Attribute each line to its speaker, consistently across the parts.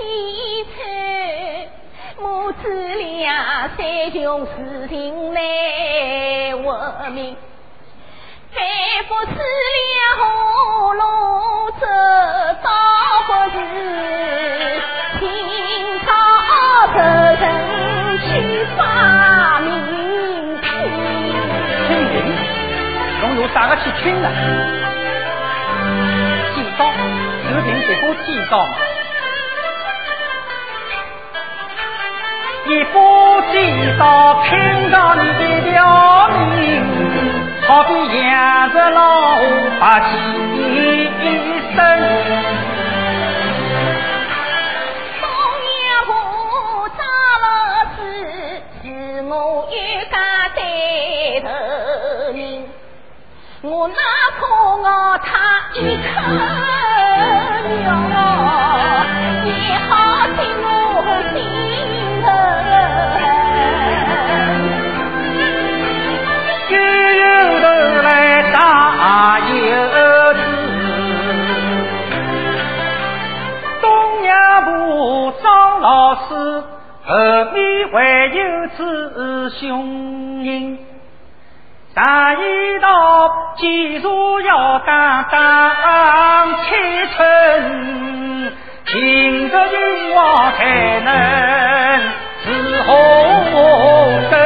Speaker 1: 凄惨，母子俩三穷四贫难活命。反复思量何路走，倒不是清朝仇人去发明
Speaker 2: 清明，侬有啥个去听呢？祭灶，视频结果祭灶嘛？一把祭灶拼到你一条命。好比养着老百姓一生。阳部张老师后面还有子兄人，上一道记住要当当青春，凭着勇往才能是红灯。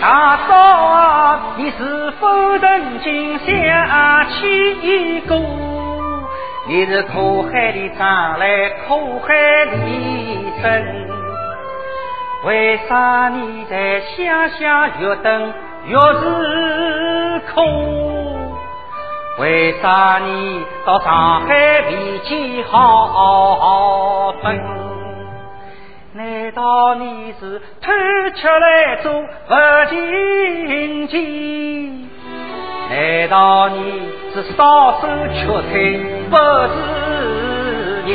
Speaker 2: 大嫂啊，你是否曾经想起过？你是苦海里长来苦海里生，为啥你在乡下越等越是苦？为啥你到上海脾气好分？难道你是偷吃来做不经济？难道你是少手缺腿不是人？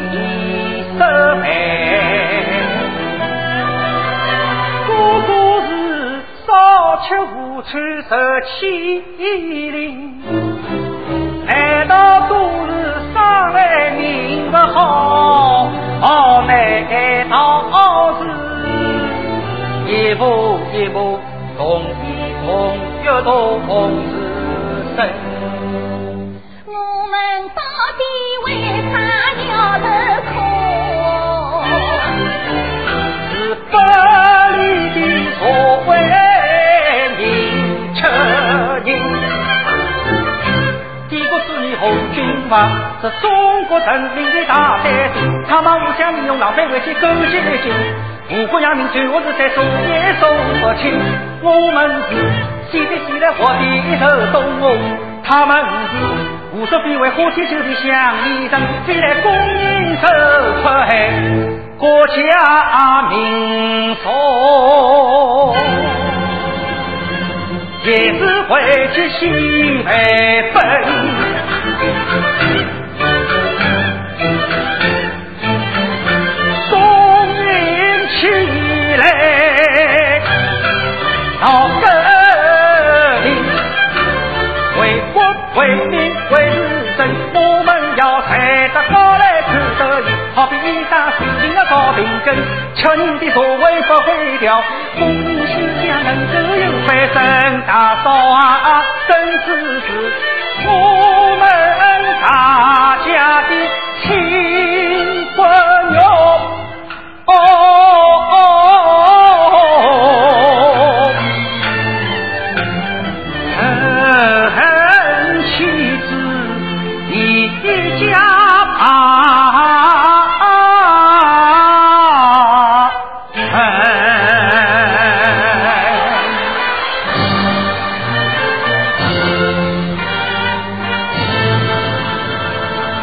Speaker 2: 少吃无穿受欺凌，难道都是生来命不好？难道是一步一步同一同越同是生？是中国人民的大灾星，他们互相利用、浪费危险、勾结来进，五国人民最后是在数也数不清。我们是西的西来，活的一头动物，他们是无所非为、花天酒地想一人，飞来供应受迫害国家民众，也是为去西北分。吃人的座位不会掉，风雨世家能够有翻身大嫂啊，真是我们。